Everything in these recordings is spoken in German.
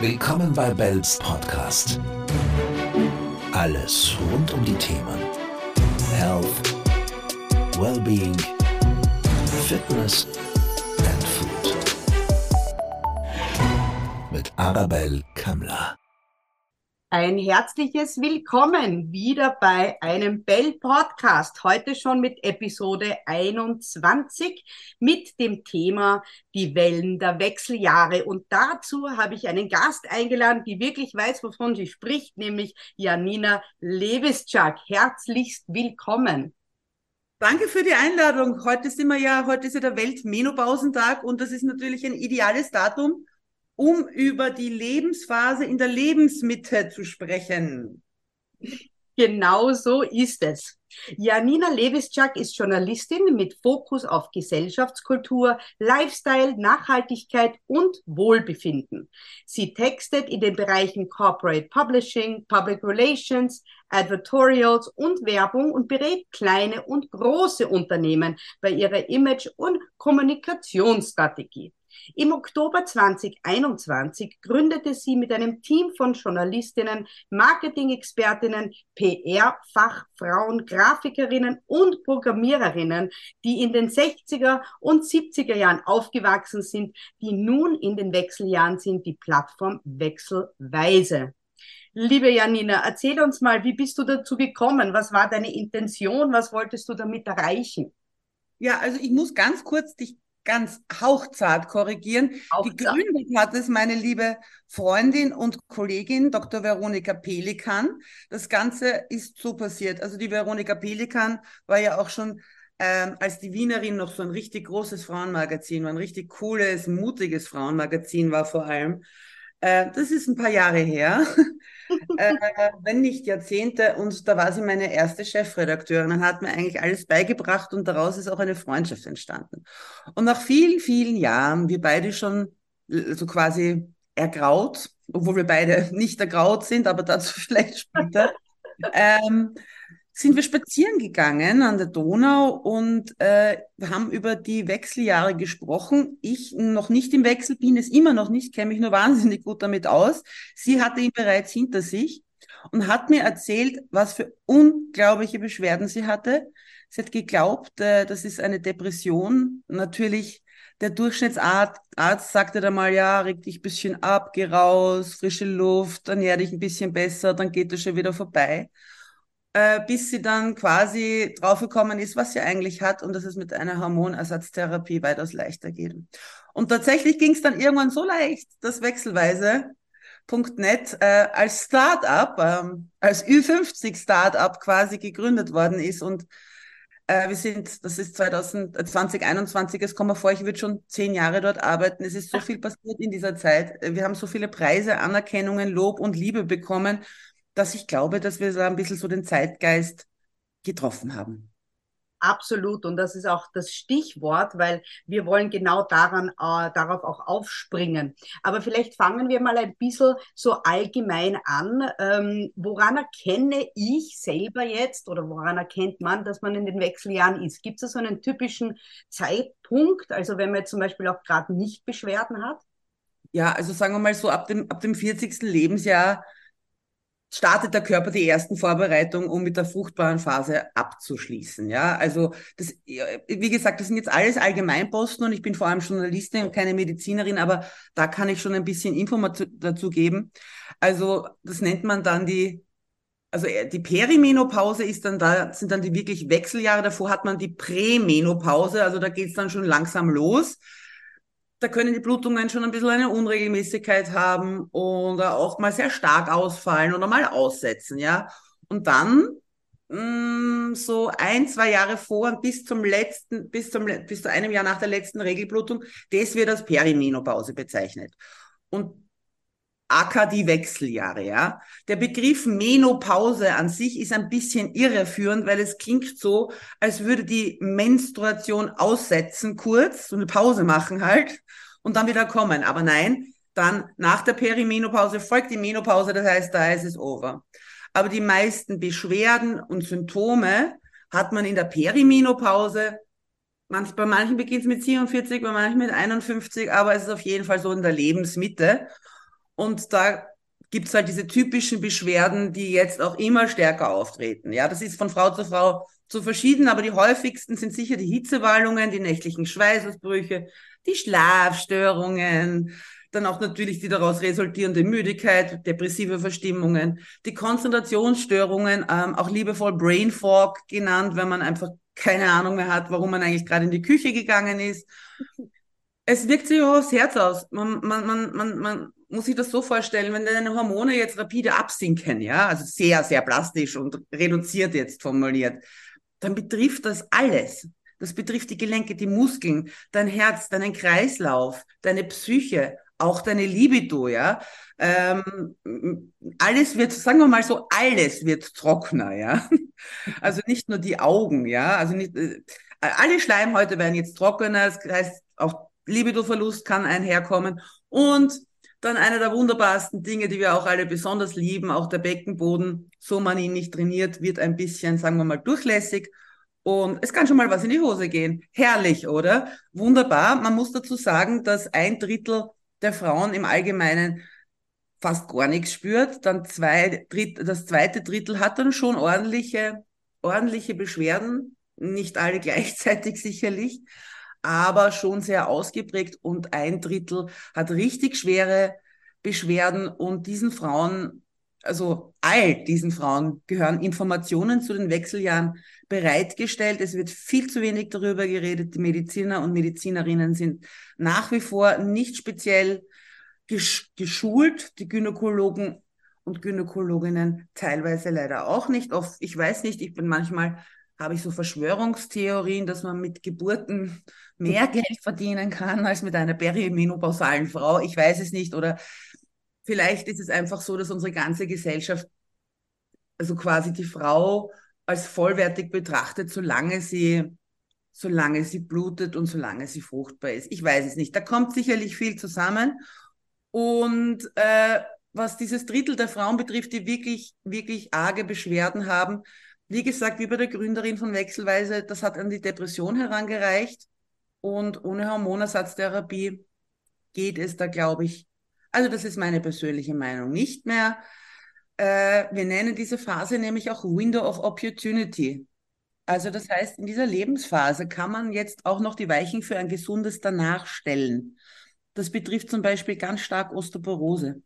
Willkommen bei Bells Podcast. Alles rund um die Themen Health, Wellbeing, Fitness and Food. Mit Arabelle Kammler. Ein herzliches Willkommen wieder bei einem Bell Podcast. Heute schon mit Episode 21 mit dem Thema die Wellen der Wechseljahre. Und dazu habe ich einen Gast eingeladen, die wirklich weiß, wovon sie spricht, nämlich Janina Lewischak. Herzlichst willkommen. Danke für die Einladung. Heute sind wir ja, heute ist ja der Weltmenopausentag und das ist natürlich ein ideales Datum, um über die Lebensphase in der Lebensmitte zu sprechen. Genau so ist es. Janina Lewischak ist Journalistin mit Fokus auf Gesellschaftskultur, Lifestyle, Nachhaltigkeit und Wohlbefinden. Sie textet in den Bereichen Corporate Publishing, Public Relations, Advertorials und Werbung und berät kleine und große Unternehmen bei ihrer Image- und Kommunikationsstrategie. Im Oktober 2021 gründete sie mit einem Team von Journalistinnen, Marketing-Expertinnen, PR-Fachfrauen, Grafikerinnen und Programmiererinnen, die in den 60er und 70er Jahren aufgewachsen sind, die nun in den Wechseljahren sind, die Plattform Wechselweise. Liebe Janina, erzähl uns mal, wie bist du dazu gekommen? Was war deine Intention? Was wolltest du damit erreichen? Ja, also ich muss ganz kurz dich ganz hauchzart korrigieren. Hauchzart. Gegründet hat es meine liebe Freundin und Kollegin Dr. Veronika Pelikan. Das Ganze ist so passiert. Also die Veronika Pelikan war ja auch schon ähm, als die Wienerin noch so ein richtig großes Frauenmagazin, war ein richtig cooles, mutiges Frauenmagazin war vor allem. Äh, das ist ein paar Jahre her, äh, wenn nicht Jahrzehnte. Und da war sie meine erste Chefredakteurin und hat mir eigentlich alles beigebracht und daraus ist auch eine Freundschaft entstanden. Und nach vielen, vielen Jahren, wir beide schon so quasi ergraut, obwohl wir beide nicht ergraut sind, aber dazu vielleicht später, ähm, sind wir spazieren gegangen an der Donau und äh, haben über die Wechseljahre gesprochen. Ich noch nicht im Wechsel bin, es immer noch nicht, kenne mich nur wahnsinnig gut damit aus. Sie hatte ihn bereits hinter sich und hat mir erzählt, was für unglaubliche Beschwerden sie hatte. Sie hat geglaubt, äh, das ist eine Depression. Natürlich, der Durchschnittsarzt Arzt sagte da mal, ja, reg dich ein bisschen ab, geh raus, frische Luft, ernähr dich ein bisschen besser, dann geht das schon wieder vorbei äh, bis sie dann quasi draufgekommen ist, was sie eigentlich hat und dass es mit einer Hormonersatztherapie weitaus leichter geht. Und tatsächlich ging es dann irgendwann so leicht, dass wechselweise.net äh, als Startup, ähm, als Ü50 Startup quasi gegründet worden ist und äh, wir sind, das ist 2021, es kommt mir vor, ich würde schon zehn Jahre dort arbeiten. Es ist so viel passiert in dieser Zeit. Wir haben so viele Preise, Anerkennungen, Lob und Liebe bekommen dass ich glaube, dass wir da ein bisschen so den Zeitgeist getroffen haben. Absolut. Und das ist auch das Stichwort, weil wir wollen genau daran, äh, darauf auch aufspringen. Aber vielleicht fangen wir mal ein bisschen so allgemein an. Ähm, woran erkenne ich selber jetzt oder woran erkennt man, dass man in den Wechseljahren ist? Gibt es so einen typischen Zeitpunkt? Also wenn man jetzt zum Beispiel auch gerade nicht Beschwerden hat? Ja, also sagen wir mal so ab dem, ab dem 40. Lebensjahr startet der Körper die ersten Vorbereitungen, um mit der fruchtbaren Phase abzuschließen. Ja, also das, wie gesagt, das sind jetzt alles Allgemeinposten und ich bin vor allem Journalistin und keine Medizinerin, aber da kann ich schon ein bisschen Information dazu geben. Also das nennt man dann die also äh, die Perimenopause ist dann da, sind dann die wirklich Wechseljahre. Davor hat man die Prämenopause, also da geht's dann schon langsam los da können die Blutungen schon ein bisschen eine Unregelmäßigkeit haben oder auch mal sehr stark ausfallen oder mal aussetzen, ja. Und dann mh, mm, so ein, zwei Jahre vor bis zum letzten, bis zum bis zu einem Jahr nach der letzten Regelblutung, das wird als Perimenopause bezeichnet. Und aka die Wechseljahre, ja. Der Begriff Menopause an sich ist ein bisschen irreführend, weil es klingt so, als würde die Menstruation aussetzen kurz, so eine Pause machen halt und dann wieder kommen. Aber nein, dann nach der Perimenopause folgt die Menopause, das heißt, da ist es over. Aber die meisten Beschwerden und Symptome hat man in der Perimenopause. Bei manchen beginnt es mit 47, bei manchen mit 51, aber es ist auf jeden Fall so in der Lebensmitte. Und da gibt's halt diese typischen Beschwerden, die jetzt auch immer stärker auftreten. Ja, das ist von Frau zu Frau zu verschieden, aber die häufigsten sind sicher die Hitzewallungen, die nächtlichen Schweißausbrüche, die Schlafstörungen, dann auch natürlich die daraus resultierende Müdigkeit, depressive Verstimmungen, die Konzentrationsstörungen, ähm, auch liebevoll Brain Fog genannt, wenn man einfach keine Ahnung mehr hat, warum man eigentlich gerade in die Küche gegangen ist. Es wirkt sich auch aufs Herz aus. Man, man, man, man, man muss sich das so vorstellen, wenn deine Hormone jetzt rapide absinken, ja, also sehr, sehr plastisch und reduziert jetzt formuliert, dann betrifft das alles. Das betrifft die Gelenke, die Muskeln, dein Herz, deinen Kreislauf, deine Psyche, auch deine Libido, ja. Ähm, alles wird, sagen wir mal so, alles wird trockener, ja. Also nicht nur die Augen, ja. Also nicht, äh, alle Schleimhäute werden jetzt trockener, das heißt, auch Libidoverlust kann einherkommen und dann einer der wunderbarsten Dinge, die wir auch alle besonders lieben, auch der Beckenboden, so man ihn nicht trainiert, wird ein bisschen, sagen wir mal, durchlässig. Und es kann schon mal was in die Hose gehen. Herrlich, oder? Wunderbar. Man muss dazu sagen, dass ein Drittel der Frauen im Allgemeinen fast gar nichts spürt. Dann zwei, Dritt, das zweite Drittel hat dann schon ordentliche, ordentliche Beschwerden. Nicht alle gleichzeitig sicherlich, aber schon sehr ausgeprägt. Und ein Drittel hat richtig schwere Beschwerden. Und diesen Frauen, also all diesen Frauen gehören Informationen zu den Wechseljahren bereitgestellt. Es wird viel zu wenig darüber geredet. Die Mediziner und Medizinerinnen sind nach wie vor nicht speziell geschult. Die Gynäkologen und Gynäkologinnen teilweise leider auch nicht. Oft, ich weiß nicht, ich bin manchmal, habe ich so Verschwörungstheorien, dass man mit Geburten mehr Geld verdienen kann als mit einer perimenopausalen Frau. Ich weiß es nicht. Oder vielleicht ist es einfach so, dass unsere ganze Gesellschaft, also quasi die Frau als vollwertig betrachtet, solange sie, solange sie blutet und solange sie fruchtbar ist. Ich weiß es nicht. Da kommt sicherlich viel zusammen. Und äh, was dieses Drittel der Frauen betrifft, die wirklich, wirklich arge Beschwerden haben, wie gesagt, wie bei der Gründerin von Wechselweise, das hat an die Depression herangereicht. Und ohne Hormonersatztherapie geht es da, glaube ich, also das ist meine persönliche Meinung, nicht mehr äh, wir nennen diese Phase nämlich auch Window of Opportunity. Also das heißt, in dieser Lebensphase kann man jetzt auch noch die Weichen für ein gesundes Danach stellen. Das betrifft zum Beispiel ganz stark Osteoporose.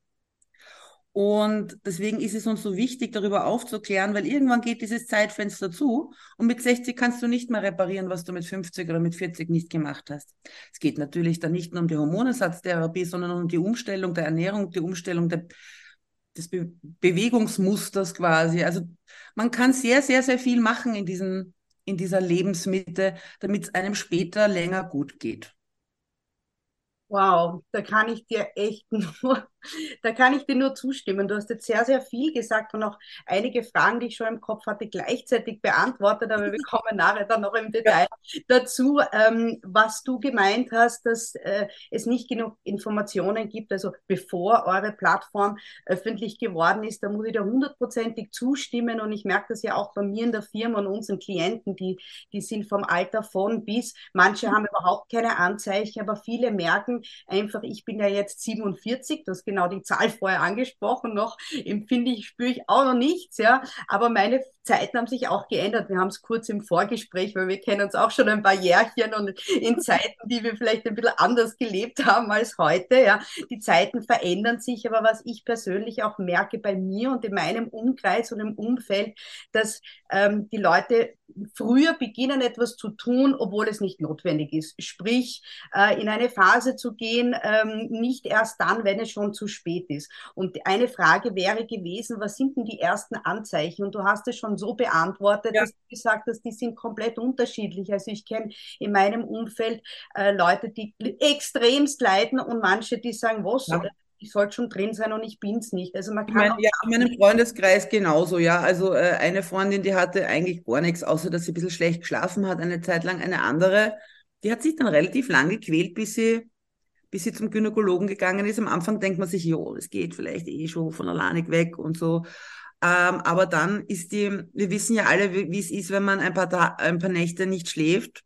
Und deswegen ist es uns so wichtig, darüber aufzuklären, weil irgendwann geht dieses Zeitfenster zu und mit 60 kannst du nicht mehr reparieren, was du mit 50 oder mit 40 nicht gemacht hast. Es geht natürlich dann nicht nur um die Hormonersatztherapie, sondern um die Umstellung der Ernährung, die Umstellung der des Be Bewegungsmusters quasi. Also man kann sehr, sehr, sehr viel machen in, diesen, in dieser Lebensmitte, damit es einem später länger gut geht. Wow, da kann ich dir echt nur, da kann ich dir nur zustimmen. Du hast jetzt sehr, sehr viel gesagt und auch einige Fragen, die ich schon im Kopf hatte, gleichzeitig beantwortet, aber wir kommen nachher dann noch im Detail dazu, ähm, was du gemeint hast, dass äh, es nicht genug Informationen gibt. Also bevor eure Plattform öffentlich geworden ist, da muss ich dir hundertprozentig zustimmen und ich merke das ja auch bei mir in der Firma und unseren Klienten, die, die sind vom Alter von bis, manche haben überhaupt keine Anzeichen, aber viele merken, einfach, ich bin ja jetzt 47, das ist genau die Zahl vorher angesprochen, noch empfinde ich, spüre ich auch noch nichts, ja, aber meine Zeiten haben sich auch geändert. Wir haben es kurz im Vorgespräch, weil wir kennen uns auch schon ein paar Jährchen und in Zeiten, die wir vielleicht ein bisschen anders gelebt haben als heute, ja, die Zeiten verändern sich, aber was ich persönlich auch merke bei mir und in meinem Umkreis und im Umfeld, dass ähm, die Leute früher beginnen, etwas zu tun, obwohl es nicht notwendig ist. Sprich, äh, in eine Phase zu gehen, ähm, nicht erst dann, wenn es schon zu spät ist. Und eine Frage wäre gewesen, was sind denn die ersten Anzeichen? Und du hast es schon so beantwortet, ja. dass du gesagt hast, die sind komplett unterschiedlich. Also ich kenne in meinem Umfeld äh, Leute, die extremst leiden und manche, die sagen, was, ja ich sollte schon drin sein und ich bin es nicht. Also man kann ich ja, in meinem Freundeskreis genauso, ja. Also äh, eine Freundin, die hatte eigentlich gar nichts, außer dass sie ein bisschen schlecht geschlafen hat, eine Zeit lang. Eine andere, die hat sich dann relativ lang gequält, bis sie, bis sie zum Gynäkologen gegangen ist. Am Anfang denkt man sich, jo, es geht vielleicht eh schon von alleine weg und so. Ähm, aber dann ist die, wir wissen ja alle, wie, es ist, wenn man ein paar, ein paar Nächte nicht schläft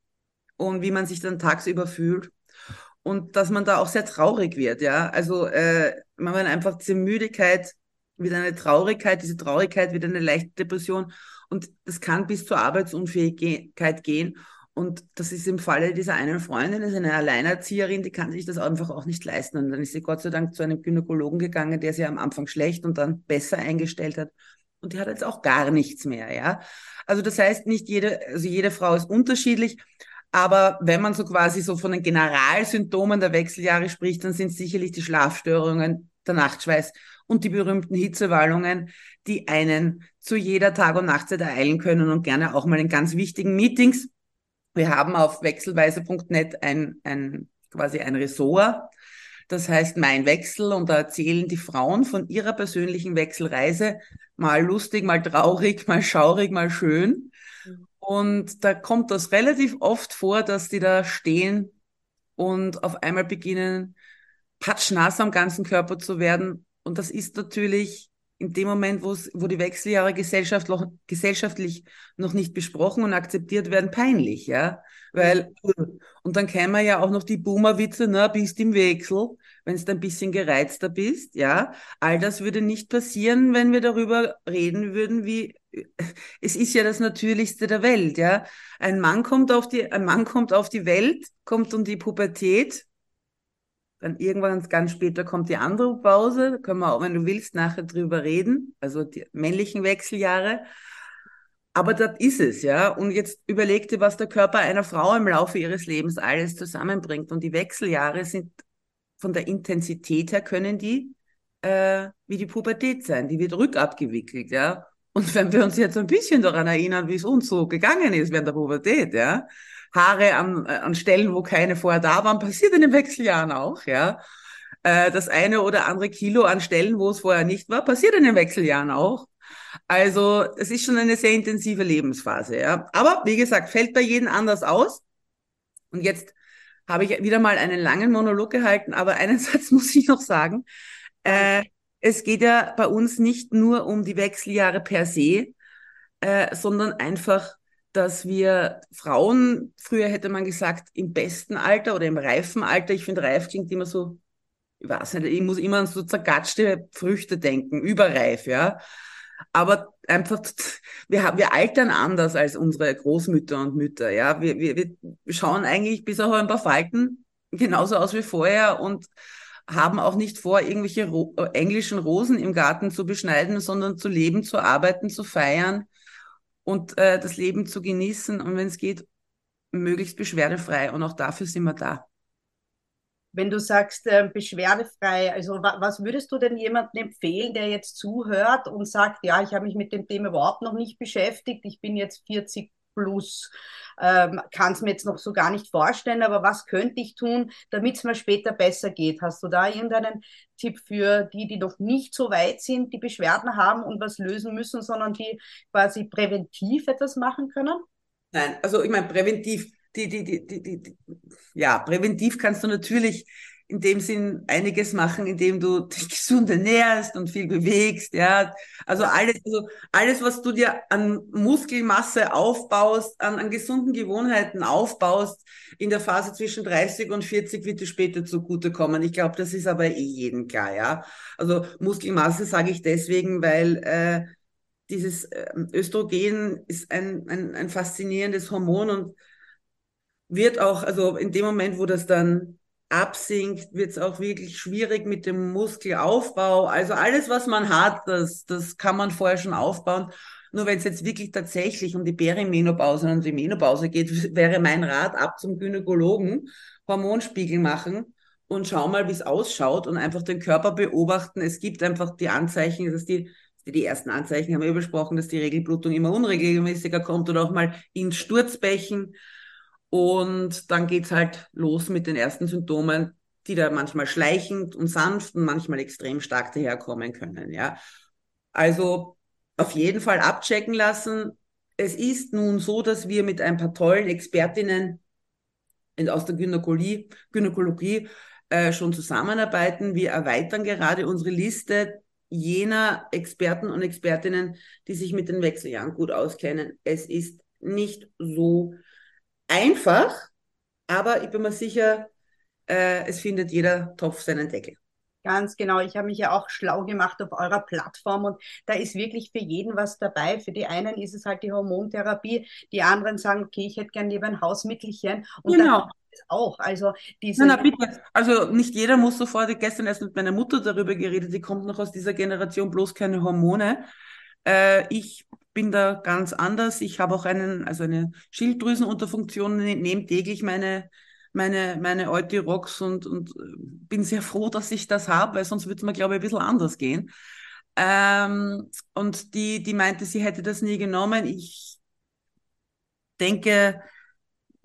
und wie man sich dann tagsüber fühlt und dass man da auch sehr traurig wird, ja. Also äh, man einfach diese Müdigkeit, wieder eine Traurigkeit, diese Traurigkeit, wieder eine leichte Depression. Und das kann bis zur Arbeitsunfähigkeit gehen. Und das ist im Falle dieser einen Freundin, ist eine Alleinerzieherin, die kann sich das einfach auch nicht leisten. Und dann ist sie Gott sei Dank zu einem Gynäkologen gegangen, der sie am Anfang schlecht und dann besser eingestellt hat. Und die hat jetzt auch gar nichts mehr, ja. Also das heißt, nicht jede, also jede Frau ist unterschiedlich. Aber wenn man so quasi so von den Generalsymptomen der Wechseljahre spricht, dann sind sicherlich die Schlafstörungen, der Nachtschweiß und die berühmten Hitzewallungen, die einen zu jeder Tag- und Nachtzeit ereilen können und gerne auch mal in ganz wichtigen Meetings wir haben auf wechselweise.net ein, ein, quasi ein Ressort. Das heißt mein Wechsel und da erzählen die Frauen von ihrer persönlichen Wechselreise mal lustig, mal traurig, mal schaurig, mal schön. Und da kommt das relativ oft vor, dass die da stehen und auf einmal beginnen, patschnass am ganzen Körper zu werden. Und das ist natürlich in dem Moment, wo die Wechseljahre Gesellschaft, gesellschaftlich noch nicht besprochen und akzeptiert werden, peinlich, ja. Weil, und dann kämen ja auch noch die Boomer-Witze, na, bist im Wechsel, wenn du ein bisschen gereizter bist, ja. All das würde nicht passieren, wenn wir darüber reden würden, wie, es ist ja das Natürlichste der Welt, ja. Ein Mann kommt auf die, ein Mann kommt auf die Welt, kommt um die Pubertät, dann irgendwann ganz später kommt die andere Pause. Da können wir auch, wenn du willst, nachher drüber reden. Also die männlichen Wechseljahre. Aber das ist es, ja. Und jetzt überleg dir, was der Körper einer Frau im Laufe ihres Lebens alles zusammenbringt. Und die Wechseljahre sind von der Intensität her können die äh, wie die Pubertät sein. Die wird rückabgewickelt, ja. Und wenn wir uns jetzt ein bisschen daran erinnern, wie es uns so gegangen ist während der Pubertät, ja, Haare an, äh, an Stellen, wo keine vorher da waren, passiert in den Wechseljahren auch, ja. Äh, das eine oder andere Kilo an Stellen, wo es vorher nicht war, passiert in den Wechseljahren auch. Also es ist schon eine sehr intensive Lebensphase, ja. Aber wie gesagt, fällt bei jedem anders aus. Und jetzt habe ich wieder mal einen langen Monolog gehalten, aber einen Satz muss ich noch sagen. Äh, es geht ja bei uns nicht nur um die Wechseljahre per se, äh, sondern einfach dass wir Frauen, früher hätte man gesagt, im besten Alter oder im reifen Alter, ich finde, reif klingt immer so, ich weiß nicht, ich muss immer an so zergatschte Früchte denken, überreif, ja. Aber einfach, wir, wir altern anders als unsere Großmütter und Mütter, ja. Wir, wir, wir schauen eigentlich bis auf ein paar Falten genauso aus wie vorher und haben auch nicht vor, irgendwelche Ro englischen Rosen im Garten zu beschneiden, sondern zu leben, zu arbeiten, zu feiern und äh, das Leben zu genießen und wenn es geht, möglichst beschwerdefrei. Und auch dafür sind wir da. Wenn du sagst, äh, beschwerdefrei, also wa was würdest du denn jemandem empfehlen, der jetzt zuhört und sagt, ja, ich habe mich mit dem Thema überhaupt noch nicht beschäftigt, ich bin jetzt 40 plus, ähm, kann es mir jetzt noch so gar nicht vorstellen, aber was könnte ich tun, damit es mir später besser geht? Hast du da irgendeinen Tipp für die, die noch nicht so weit sind, die Beschwerden haben und was lösen müssen, sondern die quasi präventiv etwas machen können? Nein, also ich meine, präventiv, die, die, die, die, die, ja, präventiv kannst du natürlich in dem Sinn einiges machen, indem du dich gesund ernährst und viel bewegst, ja. Also alles, also alles, was du dir an Muskelmasse aufbaust, an, an gesunden Gewohnheiten aufbaust, in der Phase zwischen 30 und 40 wird dir später zugutekommen. Ich glaube, das ist aber eh jedem klar, ja. Also Muskelmasse sage ich deswegen, weil äh, dieses äh, Östrogen ist ein, ein, ein faszinierendes Hormon und wird auch, also in dem Moment, wo das dann absinkt, wird es auch wirklich schwierig mit dem Muskelaufbau. Also alles, was man hat, das, das kann man vorher schon aufbauen. Nur wenn es jetzt wirklich tatsächlich um die Perimenopause und die Menopause geht, wäre mein Rat ab zum Gynäkologen, Hormonspiegel machen und schau mal, wie es ausschaut und einfach den Körper beobachten. Es gibt einfach die Anzeichen, dass die die ersten Anzeichen haben wir besprochen, dass die Regelblutung immer unregelmäßiger kommt oder auch mal in Sturzbächen. Und dann geht's halt los mit den ersten Symptomen, die da manchmal schleichend und sanft und manchmal extrem stark daherkommen können. Ja, also auf jeden Fall abchecken lassen. Es ist nun so, dass wir mit ein paar tollen Expertinnen aus der Gynäkologie, Gynäkologie äh, schon zusammenarbeiten. Wir erweitern gerade unsere Liste jener Experten und Expertinnen, die sich mit den Wechseljahren gut auskennen. Es ist nicht so einfach, aber ich bin mir sicher, äh, es findet jeder Topf seinen Deckel. Ganz genau. Ich habe mich ja auch schlau gemacht auf eurer Plattform und da ist wirklich für jeden was dabei. Für die einen ist es halt die Hormontherapie, die anderen sagen, okay, ich hätte gern lieber ein Hausmittelchen und genau. dann auch. Also diese. Na, na, bitte. Also nicht jeder muss sofort. Gestern erst mit meiner Mutter darüber geredet. Die kommt noch aus dieser Generation, bloß keine Hormone. Äh, ich bin da ganz anders. Ich habe auch einen, also eine Schilddrüsenunterfunktion, ne, nehme täglich meine meine, meine Eutirox und, und äh, bin sehr froh, dass ich das habe, weil sonst würde es mir, glaube ich, ein bisschen anders gehen. Ähm, und die, die meinte, sie hätte das nie genommen. Ich denke,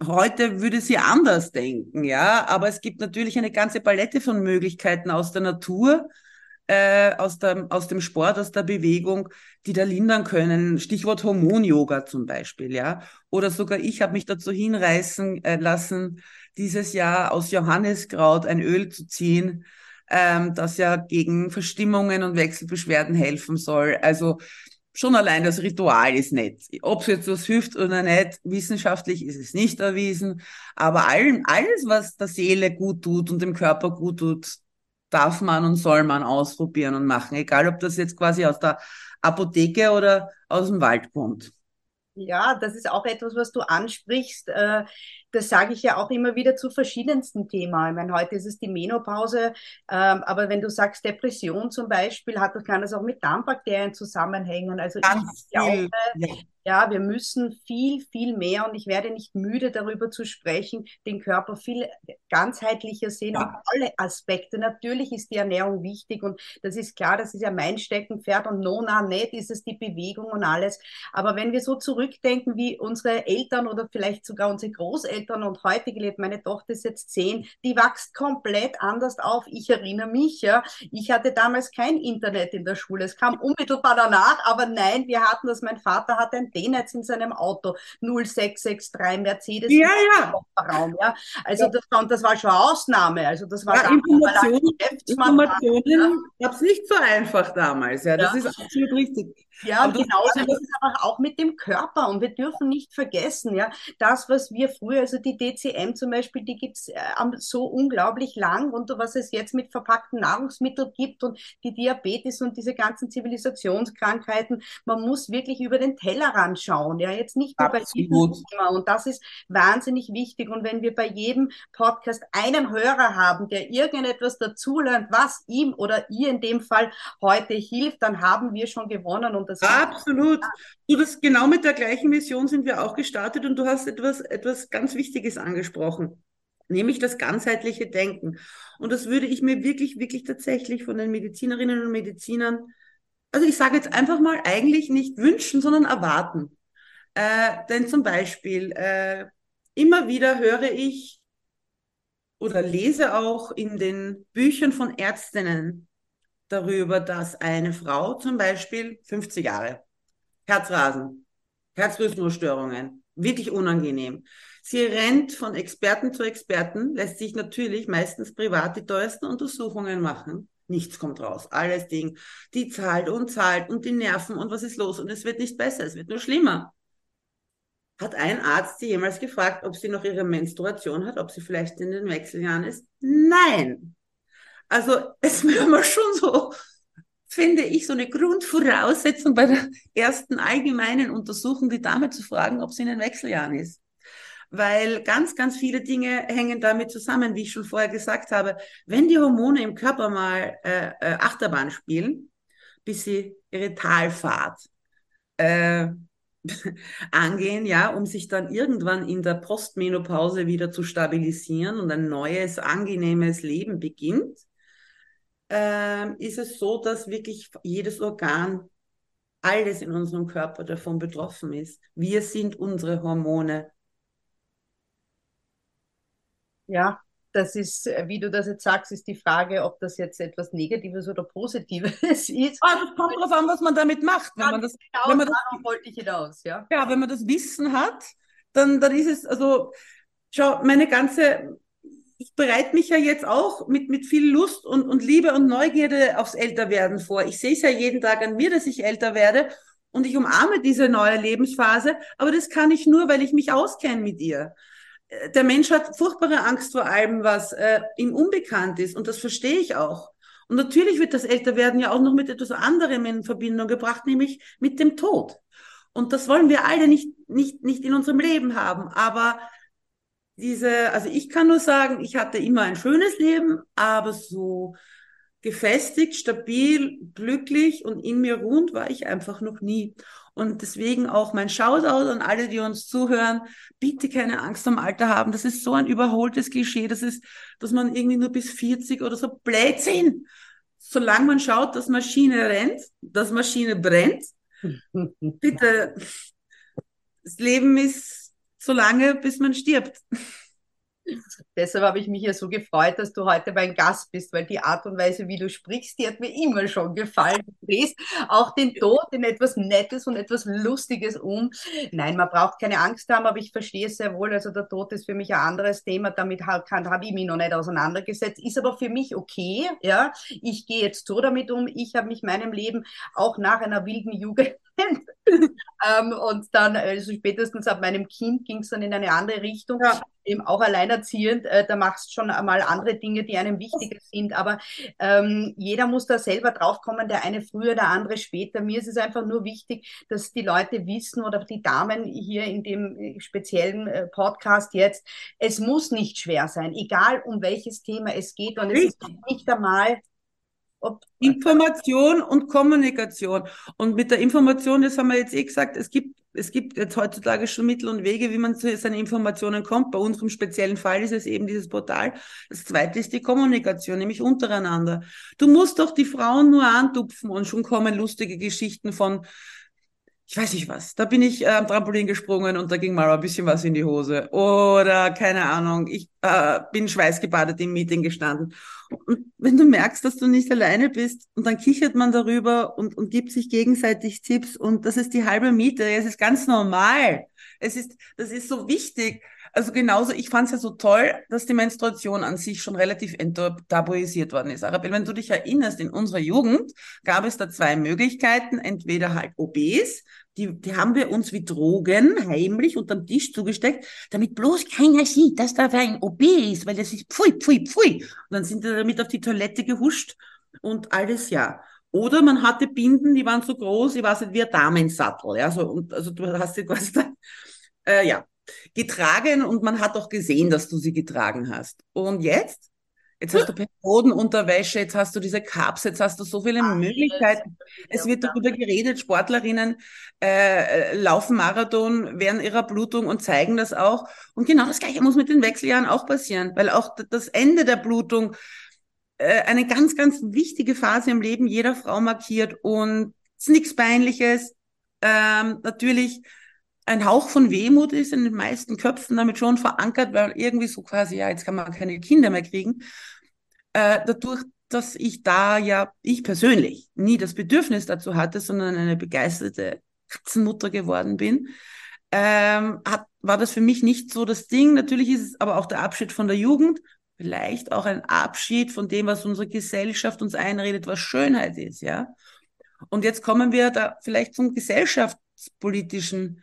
heute würde sie anders denken, ja. Aber es gibt natürlich eine ganze Palette von Möglichkeiten aus der Natur, äh, aus, der, aus dem Sport, aus der Bewegung, die da lindern können. Stichwort Hormon-Yoga zum Beispiel, ja. Oder sogar ich habe mich dazu hinreißen äh, lassen, dieses Jahr aus Johanniskraut ein Öl zu ziehen, ähm, das ja gegen Verstimmungen und Wechselbeschwerden helfen soll. Also schon allein das Ritual ist nett. Ob es jetzt was hilft oder nicht, wissenschaftlich ist es nicht erwiesen. Aber allen, alles, was der Seele gut tut und dem Körper gut tut, darf man und soll man ausprobieren und machen. Egal, ob das jetzt quasi aus der Apotheke oder aus dem Wald kommt. Ja, das ist auch etwas, was du ansprichst. Äh, das sage ich ja auch immer wieder zu verschiedensten Themen. Ich meine, heute ist es die Menopause, ähm, aber wenn du sagst Depression zum Beispiel, hat, kann das auch mit Darmbakterien zusammenhängen. Also Ganz ich glaube, ja. Ja, wir müssen viel, viel mehr und ich werde nicht müde darüber zu sprechen, den Körper viel ganzheitlicher sehen ja. und alle Aspekte. Natürlich ist die Ernährung wichtig und das ist klar, das ist ja mein Steckenpferd und nona nicht ist es die Bewegung und alles. Aber wenn wir so zurückdenken, wie unsere Eltern oder vielleicht sogar unsere Großeltern und heute gelebt, meine Tochter ist jetzt zehn, die wächst komplett anders auf. Ich erinnere mich, ja, ich hatte damals kein Internet in der Schule. Es kam unmittelbar danach, aber nein, wir hatten das, mein Vater hatte ein den jetzt in seinem Auto 0663 Mercedes ja, ja. Raum, ja. Also ja. Das, das war schon Ausnahme. Also das war ja, Informationen, Informationen gab es nicht so einfach damals. Ja, das ja. ist absolut richtig. Ja, und genauso ist es aber auch mit dem Körper. Und wir dürfen nicht vergessen, ja, das, was wir früher, also die DCM zum Beispiel, die gibt es äh, so unglaublich lang und was es jetzt mit verpackten Nahrungsmitteln gibt und die Diabetes und diese ganzen Zivilisationskrankheiten, man muss wirklich über den Tellerrand schauen, ja, jetzt nicht nur bei jedem Thema. Und das ist wahnsinnig wichtig. Und wenn wir bei jedem Podcast einen Hörer haben, der irgendetwas dazulernt, was ihm oder ihr in dem Fall heute hilft, dann haben wir schon gewonnen. Und das Absolut. Du, das genau mit der gleichen Mission sind wir auch gestartet und du hast etwas, etwas ganz Wichtiges angesprochen, nämlich das ganzheitliche Denken. Und das würde ich mir wirklich, wirklich tatsächlich von den Medizinerinnen und Medizinern, also ich sage jetzt einfach mal eigentlich nicht wünschen, sondern erwarten. Äh, denn zum Beispiel, äh, immer wieder höre ich oder lese auch in den Büchern von Ärztinnen, darüber, dass eine Frau zum Beispiel 50 Jahre, Herzrasen, Herzrhythmusstörungen, wirklich unangenehm. Sie rennt von Experten zu Experten, lässt sich natürlich meistens privat die teuersten Untersuchungen machen. Nichts kommt raus. Alles Ding. Die zahlt und zahlt und die Nerven und was ist los? Und es wird nicht besser, es wird nur schlimmer. Hat ein Arzt sie jemals gefragt, ob sie noch ihre Menstruation hat, ob sie vielleicht in den Wechseljahren ist? Nein. Also es wäre mal schon so, finde ich, so eine Grundvoraussetzung bei der ersten allgemeinen Untersuchung, die Dame zu fragen, ob sie in den Wechseljahren ist. Weil ganz, ganz viele Dinge hängen damit zusammen, wie ich schon vorher gesagt habe. Wenn die Hormone im Körper mal äh, äh, Achterbahn spielen, bis sie ihre Talfahrt äh, angehen, ja, um sich dann irgendwann in der Postmenopause wieder zu stabilisieren und ein neues, angenehmes Leben beginnt, äh, ist es so, dass wirklich jedes Organ, alles in unserem Körper davon betroffen ist. Wir sind unsere Hormone. Ja, das ist, äh, wie du das jetzt sagst, ist die Frage, ob das jetzt etwas Negatives oder Positives ist. Ah, das kommt darauf an, was man damit macht. Wenn man das, genau, wenn man das, wollte ich hinaus, ja. Ja, wenn man das Wissen hat, dann, dann ist es, also, schau, meine ganze, ich bereite mich ja jetzt auch mit, mit viel Lust und, und Liebe und Neugierde aufs Älterwerden vor. Ich sehe es ja jeden Tag an mir, dass ich älter werde und ich umarme diese neue Lebensphase, aber das kann ich nur, weil ich mich auskenne mit ihr. Der Mensch hat furchtbare Angst vor allem, was äh, ihm unbekannt ist und das verstehe ich auch. Und natürlich wird das Älterwerden ja auch noch mit etwas anderem in Verbindung gebracht, nämlich mit dem Tod. Und das wollen wir alle nicht, nicht, nicht in unserem Leben haben. Aber diese, also ich kann nur sagen, ich hatte immer ein schönes Leben, aber so gefestigt, stabil, glücklich und in mir ruhend war ich einfach noch nie. Und deswegen auch mein Shoutout an alle, die uns zuhören. Bitte keine Angst am Alter haben. Das ist so ein überholtes Klischee. Das ist, dass man irgendwie nur bis 40 oder so Blödsinn. Solange man schaut, dass Maschine rennt, dass Maschine brennt, bitte, das Leben ist so lange, bis man stirbt. Deshalb habe ich mich ja so gefreut, dass du heute mein Gast bist, weil die Art und Weise, wie du sprichst, die hat mir immer schon gefallen. Du drehst auch den Tod in etwas Nettes und etwas Lustiges um. Nein, man braucht keine Angst haben, aber ich verstehe es sehr wohl. Also der Tod ist für mich ein anderes Thema. Damit habe ich mich noch nicht auseinandergesetzt. Ist aber für mich okay. Ja, ich gehe jetzt so damit um. Ich habe mich meinem Leben auch nach einer wilden Jugend ähm, und dann, also spätestens ab meinem Kind ging es dann in eine andere Richtung. Ja. Eben auch alleinerziehend, äh, da machst du schon einmal andere Dinge, die einem wichtiger sind. Aber ähm, jeder muss da selber draufkommen, der eine früher, der andere später. Mir ist es einfach nur wichtig, dass die Leute wissen oder die Damen hier in dem äh, speziellen äh, Podcast jetzt, es muss nicht schwer sein, egal um welches Thema es geht. Und es ist nicht einmal Information und Kommunikation. Und mit der Information, das haben wir jetzt eh gesagt, es gibt, es gibt jetzt heutzutage schon Mittel und Wege, wie man zu seinen Informationen kommt. Bei unserem speziellen Fall ist es eben dieses Portal. Das zweite ist die Kommunikation, nämlich untereinander. Du musst doch die Frauen nur antupfen und schon kommen lustige Geschichten von ich weiß nicht was, da bin ich äh, am Trampolin gesprungen und da ging mal ein bisschen was in die Hose. Oder keine Ahnung, ich äh, bin schweißgebadet im Meeting gestanden. Und wenn du merkst, dass du nicht alleine bist und dann kichert man darüber und, und gibt sich gegenseitig Tipps und das ist die halbe Miete. Es ist ganz normal. Es ist, das ist so wichtig. Also genauso, ich fand es ja so toll, dass die Menstruation an sich schon relativ enttabuisiert worden ist. Arabel, wenn du dich erinnerst, in unserer Jugend gab es da zwei Möglichkeiten. Entweder halt OBs, die, die haben wir uns wie Drogen heimlich unterm Tisch zugesteckt, damit bloß keiner sieht, dass da ein OB ist, weil das ist pfui, pfui, pfui. Und dann sind wir damit auf die Toilette gehuscht und alles, ja. Oder man hatte Binden, die waren so groß, ich weiß nicht, wie ein Damensattel, ja, so, und, also du hast sie quasi da, äh, ja, getragen und man hat auch gesehen, dass du sie getragen hast. Und jetzt? Jetzt hast du Periodenunterwäsche, jetzt hast du diese Cups, jetzt hast du so viele Ach, Möglichkeiten. Es wird darüber geredet, Sportlerinnen äh, laufen Marathon während ihrer Blutung und zeigen das auch. Und genau das Gleiche muss mit den Wechseljahren auch passieren, weil auch das Ende der Blutung äh, eine ganz, ganz wichtige Phase im Leben jeder Frau markiert und es ist nichts Peinliches. Ähm, natürlich ein Hauch von Wehmut ist in den meisten Köpfen damit schon verankert, weil irgendwie so quasi, ja, jetzt kann man keine Kinder mehr kriegen. Äh, dadurch, dass ich da ja, ich persönlich nie das Bedürfnis dazu hatte, sondern eine begeisterte Katzenmutter geworden bin, ähm, hat, war das für mich nicht so das Ding. Natürlich ist es aber auch der Abschied von der Jugend, vielleicht auch ein Abschied von dem, was unsere Gesellschaft uns einredet, was Schönheit ist, ja. Und jetzt kommen wir da vielleicht zum gesellschaftspolitischen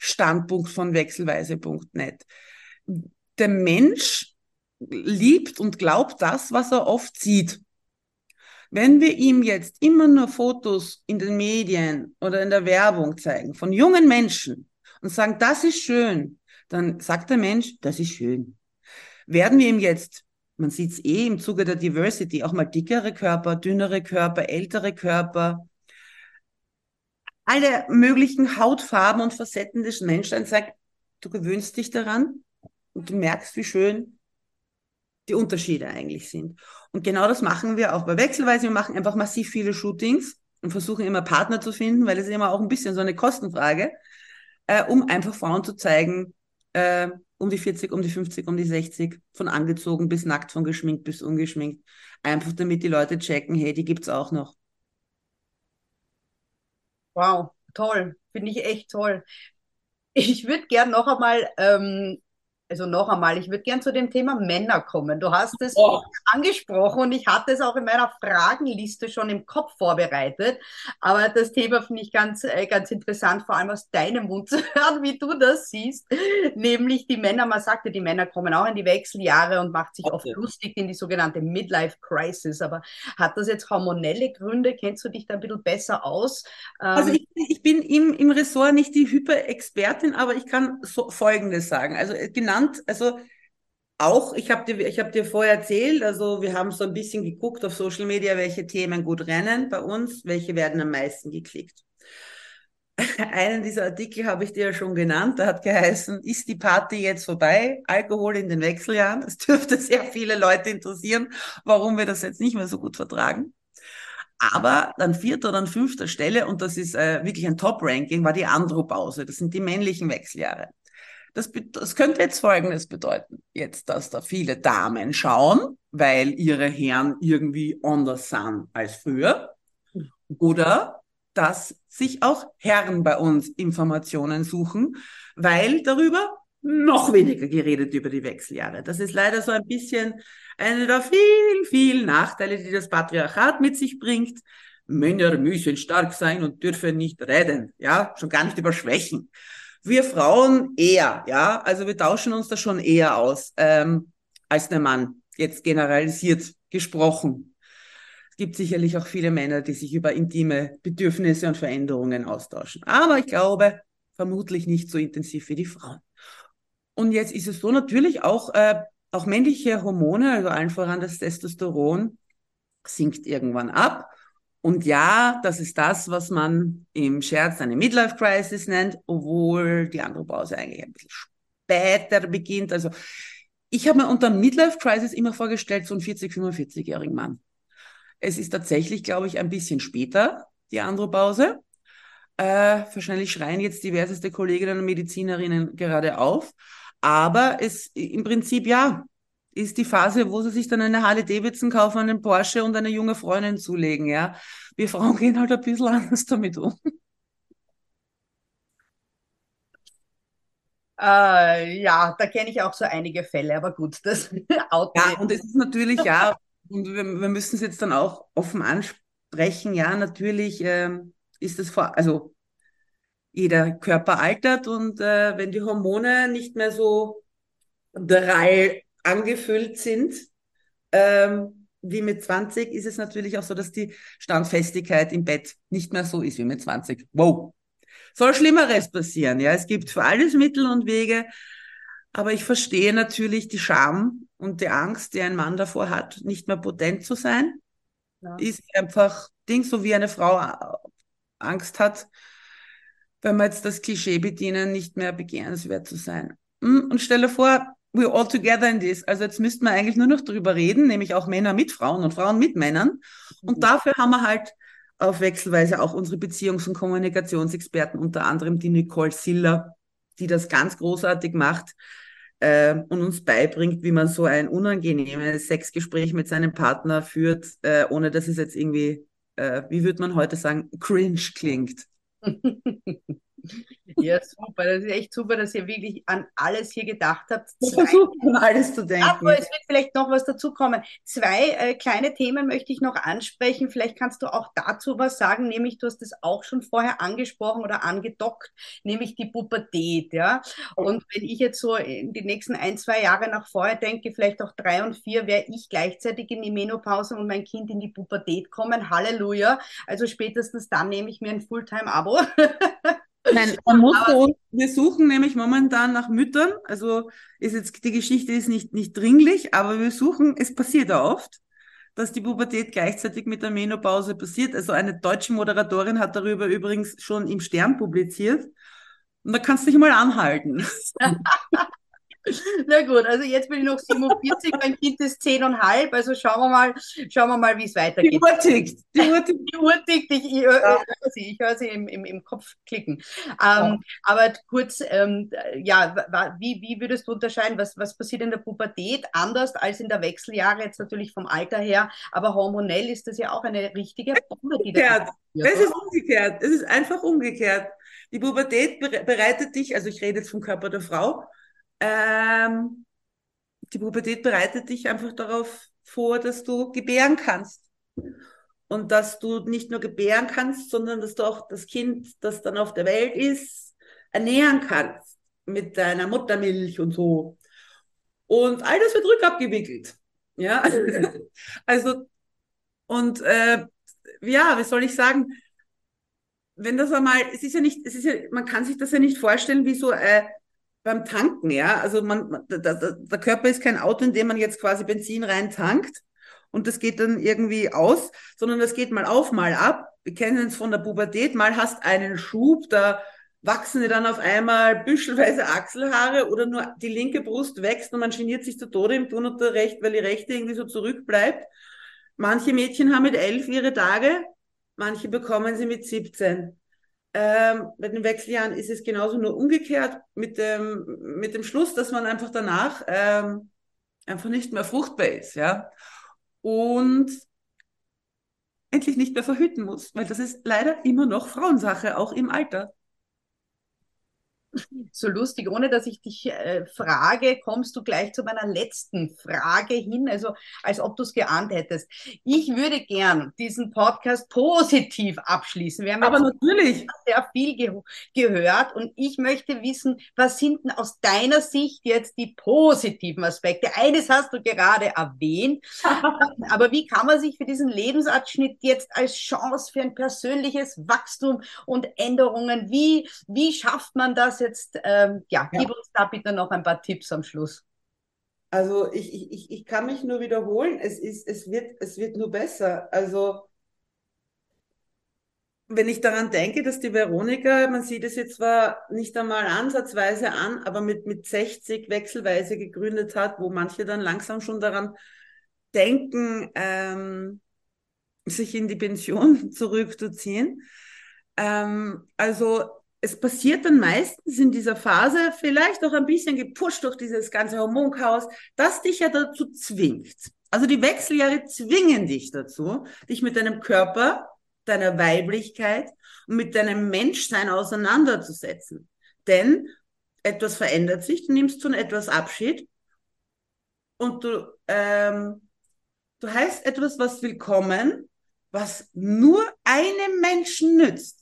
Standpunkt von wechselweise.net. Der Mensch liebt und glaubt das, was er oft sieht. Wenn wir ihm jetzt immer nur Fotos in den Medien oder in der Werbung zeigen von jungen Menschen und sagen, das ist schön, dann sagt der Mensch, das ist schön. Werden wir ihm jetzt, man sieht es eh im Zuge der Diversity, auch mal dickere Körper, dünnere Körper, ältere Körper, alle möglichen Hautfarben und Facetten des Menschen sagt, du gewöhnst dich daran und du merkst, wie schön die Unterschiede eigentlich sind. Und genau das machen wir auch bei Wechselweise. Wir machen einfach massiv viele Shootings und versuchen immer Partner zu finden, weil es immer auch ein bisschen so eine Kostenfrage, äh, um einfach Frauen zu zeigen, äh, um die 40, um die 50, um die 60, von angezogen bis nackt, von geschminkt bis ungeschminkt. Einfach damit die Leute checken, hey, die gibt's auch noch. Wow, toll. Finde ich echt toll. Ich würde gern noch einmal ähm, Also noch einmal, ich würde gern zu dem Thema Männer kommen. Du hast es oh. angesprochen und ich hatte es auch in meiner Fragenliste schon im Kopf vorbereitet. Aber das Thema finde ich ganz, äh, ganz interessant, vor allem aus deinem Mund zu hören, wie du das siehst. Nämlich die Männer, man sagte, die Männer kommen auch in die Wechseljahre und macht sich okay. oft lustig in die sogenannte Midlife Crisis. Aber hat das jetzt hormonelle Gründe? Kennst du dich da ein bisschen besser aus? Also ich, ich bin im, im Ressort nicht die Hyperexpertin, aber ich kann so Folgendes sagen. Also äh, genannt, also auch, ich habe dir, hab dir vorher erzählt, also wir haben so ein bisschen geguckt auf Social Media, welche Themen gut rennen bei uns, welche werden am meisten geklickt. Einen dieser Artikel habe ich dir ja schon genannt, da hat geheißen, ist die Party jetzt vorbei? Alkohol in den Wechseljahren. Das dürfte sehr viele Leute interessieren, warum wir das jetzt nicht mehr so gut vertragen. Aber an vierter oder fünfter Stelle, und das ist äh, wirklich ein Top-Ranking, war die Andropause. Das sind die männlichen Wechseljahre. Das, das könnte jetzt Folgendes bedeuten. Jetzt, dass da viele Damen schauen, weil ihre Herren irgendwie anders sind als früher. Oder dass sich auch Herren bei uns Informationen suchen, weil darüber noch weniger geredet über die Wechseljahre. Das ist leider so ein bisschen eine der vielen, vielen Nachteile, die das Patriarchat mit sich bringt. Männer müssen stark sein und dürfen nicht reden, ja, schon gar nicht über Schwächen. Wir Frauen eher, ja, also wir tauschen uns da schon eher aus ähm, als der Mann, jetzt generalisiert gesprochen. Es gibt sicherlich auch viele Männer, die sich über intime Bedürfnisse und Veränderungen austauschen. Aber ich glaube, vermutlich nicht so intensiv wie die Frauen. Und jetzt ist es so natürlich auch, äh, auch männliche Hormone, also allen voran das Testosteron, sinkt irgendwann ab. Und ja, das ist das, was man im Scherz eine Midlife Crisis nennt, obwohl die Andropause eigentlich ein bisschen später beginnt. Also ich habe mir unter Midlife Crisis immer vorgestellt, so ein 40, 45-jährigen Mann. Es ist tatsächlich, glaube ich, ein bisschen später, die Andropause. Äh, wahrscheinlich schreien jetzt diverseste Kolleginnen und Medizinerinnen gerade auf. Aber es im Prinzip ja ist die Phase, wo sie sich dann eine Harley Davidson kaufen, einen Porsche und eine junge Freundin zulegen. Ja, wir Frauen gehen halt ein bisschen anders damit um. Äh, ja, da kenne ich auch so einige Fälle, aber gut, das Auto. Ja, und es ist natürlich, ja, und wir, wir müssen es jetzt dann auch offen ansprechen, ja, natürlich ähm, ist es vor, also jeder Körper altert und äh, wenn die Hormone nicht mehr so drei angefüllt sind, ähm, wie mit 20, ist es natürlich auch so, dass die Standfestigkeit im Bett nicht mehr so ist wie mit 20. Wow. Soll Schlimmeres passieren, ja. Es gibt für alles Mittel und Wege. Aber ich verstehe natürlich die Scham und die Angst, die ein Mann davor hat, nicht mehr potent zu sein. Ja. Ist einfach Ding, so wie eine Frau Angst hat, wenn wir jetzt das Klischee bedienen, nicht mehr begehrenswert zu sein. Hm, und stelle vor, we're all together in this. Also jetzt müssten wir eigentlich nur noch drüber reden, nämlich auch Männer mit Frauen und Frauen mit Männern. Und mhm. dafür haben wir halt auf Wechselweise auch unsere Beziehungs- und Kommunikationsexperten, unter anderem die Nicole Siller, die das ganz großartig macht äh, und uns beibringt, wie man so ein unangenehmes Sexgespräch mit seinem Partner führt, äh, ohne dass es jetzt irgendwie, äh, wie würde man heute sagen, cringe klingt. Ja, super. Das ist echt super, dass ihr wirklich an alles hier gedacht habt. Ich versuche an alles zu denken. Aber es wird vielleicht noch was dazukommen. Zwei äh, kleine Themen möchte ich noch ansprechen. Vielleicht kannst du auch dazu was sagen, nämlich du hast es auch schon vorher angesprochen oder angedockt, nämlich die Pubertät. Ja? Und wenn ich jetzt so in die nächsten ein, zwei Jahre nach vorher denke, vielleicht auch drei und vier, wäre ich gleichzeitig in die Menopause und mein Kind in die Pubertät kommen. Halleluja. Also spätestens dann nehme ich mir ein Fulltime-Abo. Nein, man muss so, wir suchen nämlich momentan nach Müttern. Also ist jetzt die Geschichte ist nicht, nicht dringlich, aber wir suchen, es passiert ja oft, dass die Pubertät gleichzeitig mit der Menopause passiert. Also eine deutsche Moderatorin hat darüber übrigens schon im Stern publiziert. Und da kannst du dich mal anhalten. Na gut, also jetzt bin ich noch 47, mein Kind ist 10,5, also schauen wir mal, schauen wir mal, wie es weitergeht. Die Uhr tickt. Die Uhr tickt. Die Uhr tickt. Ich, ich, ja. höre sie, ich höre sie im, im, im Kopf klicken. Ähm, ja. Aber kurz, ähm, ja, wie, wie würdest du unterscheiden, was, was passiert in der Pubertät anders als in der Wechseljahre, jetzt natürlich vom Alter her, aber hormonell ist das ja auch eine richtige Bombe, die da Das ist umgekehrt. Es ist einfach umgekehrt. Die Pubertät bereitet dich, also ich rede jetzt vom Körper der Frau, Ähm, die Pubertät bereitet dich einfach darauf vor, dass du gebären kannst. Und dass du nicht nur gebären kannst, sondern dass du auch das Kind, das dann auf der Welt ist, ernähren kannst mit deiner Muttermilch und so. Und all das wird rückabgewickelt. Ja, also, und äh, ja, wie soll ich sagen, wenn das einmal, es ist ja nicht, es ist ja, man kann sich das ja nicht vorstellen wie so äh, beim Tanken, ja. Also man, der, der, der Körper ist kein Auto, in dem man jetzt quasi Benzin rein tankt und das geht dann irgendwie aus, sondern das geht mal auf, mal ab. Wir kennen es von der Pubertät, mal hast einen Schub, da wachsen dir dann auf einmal büschelweise Achselhaare oder nur die linke Brust wächst und man geniert sich zu Tode im Tun und Recht, weil die rechte irgendwie so zurückbleibt. Manche Mädchen haben mit elf ihre Tage, manche bekommen sie mit 17. Ähm, bei den Wechseljahren ist es genauso nur umgekehrt mit dem, mit dem Schluss, dass man einfach danach ähm, einfach nicht mehr fruchtbar ist, ja. Und endlich nicht mehr verhüten muss, weil das ist leider immer noch Frauensache, auch im Alter so lustig, ohne dass ich dich äh, frage, kommst du gleich zu meiner letzten Frage hin, also als ob du es geahnt hättest. Ich würde gern diesen Podcast positiv abschließen. Wir haben Aber natürlich sehr viel ge gehört und ich möchte wissen, was sind denn aus deiner Sicht jetzt die positiven Aspekte? Eines hast du gerade erwähnt, aber wie kann man sich für diesen Lebensabschnitt jetzt als Chance für ein persönliches Wachstum und Änderungen, wie, wie schafft man das jetzt, ähm, ja, ja, gib uns da bitte noch ein paar Tipps am Schluss. Also ich, ich, ich kann mich nur wiederholen, es, ist, es, wird, es wird nur besser. Also wenn ich daran denke, dass die Veronika, man sieht es jetzt zwar nicht einmal ansatzweise an, aber mit, mit 60 wechselweise gegründet hat, wo manche dann langsam schon daran denken, ähm, sich in die Pension zurückzuziehen. Ähm, also es passiert dann meistens in dieser Phase, vielleicht auch ein bisschen gepusht durch dieses ganze Hormonchaos, das dich ja dazu zwingt. Also die Wechseljahre zwingen dich dazu, dich mit deinem Körper, deiner Weiblichkeit und mit deinem Menschsein auseinanderzusetzen. Denn etwas verändert sich, du nimmst von etwas Abschied und du, ähm, du heißt etwas, was willkommen, was nur einem Menschen nützt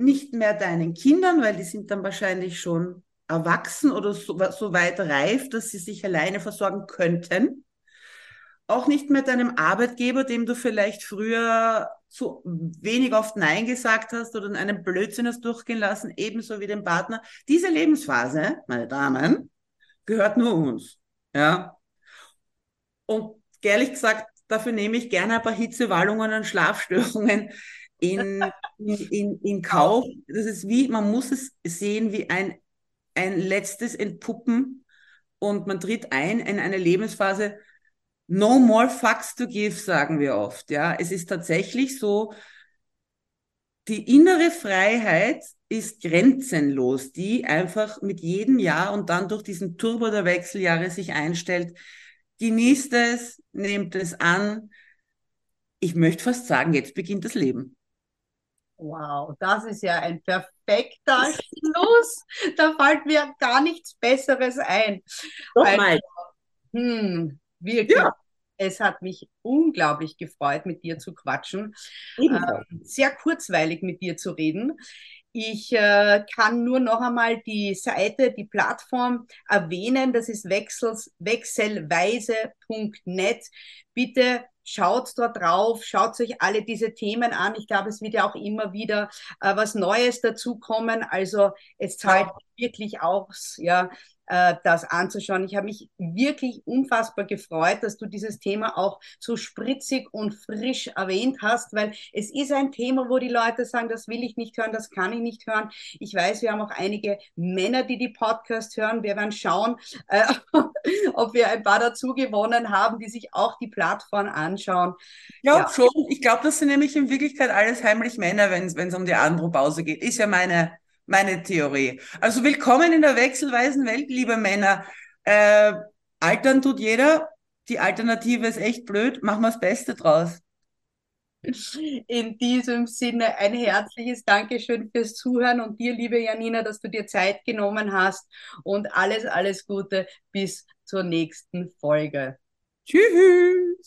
nicht mehr deinen Kindern, weil die sind dann wahrscheinlich schon erwachsen oder so, so weit reif, dass sie sich alleine versorgen könnten. Auch nicht mehr deinem Arbeitgeber, dem du vielleicht früher zu wenig oft Nein gesagt hast oder einen Blödsinn hast durchgehen lassen, ebenso wie dem Partner. Diese Lebensphase, meine Damen, gehört nur uns. Ja. Und ehrlich gesagt, dafür nehme ich gerne ein paar Hitzewallungen und Schlafstörungen in, in, in Kauf. Das ist wie, man muss es sehen wie ein, ein letztes Entpuppen und man tritt ein in eine Lebensphase. No more fucks to give, sagen wir oft. Ja, es ist tatsächlich so, die innere Freiheit ist grenzenlos, die einfach mit jedem Jahr und dann durch diesen Turbo der Wechseljahre sich einstellt. Genießt es, nehmt es an. Ich möchte fast sagen, jetzt beginnt das Leben. Wow, das ist ja ein perfekter Schluss. Da fällt mir gar nichts Besseres ein. Doch also, hm, wirklich. Ja. Es hat mich unglaublich gefreut, mit dir zu quatschen. Ähm, sehr kurzweilig mit dir zu reden. Ich äh, kann nur noch einmal die Seite, die Plattform erwähnen. Das ist wechsels, wechselweise.net. Bitte Schaut dort drauf, schaut euch alle diese Themen an. Ich glaube, es wird ja auch immer wieder äh, was Neues dazukommen. Also es zahlt ja. wirklich aus, ja, äh, das anzuschauen. Ich habe mich wirklich unfassbar gefreut, dass du dieses Thema auch so spritzig und frisch erwähnt hast, weil es ist ein Thema, wo die Leute sagen, das will ich nicht hören, das kann ich nicht hören. Ich weiß, wir haben auch einige Männer, die die Podcast hören. Wir werden schauen, äh, ob wir ein paar dazu gewonnen haben, die sich auch die Plattform anschauen. Ich glaube ja. schon. Ich glaube, das sind nämlich in Wirklichkeit alles heimlich Männer, wenn es um die Andropause geht. Ist ja meine meine Theorie. Also willkommen in der wechselweisen Welt, liebe Männer. Äh, altern tut jeder. Die Alternative ist echt blöd. Machen wir das Beste draus. In diesem Sinne ein herzliches Dankeschön fürs Zuhören und dir, liebe Janina, dass du dir Zeit genommen hast und alles, alles Gute bis zur nächsten Folge. Tschüss.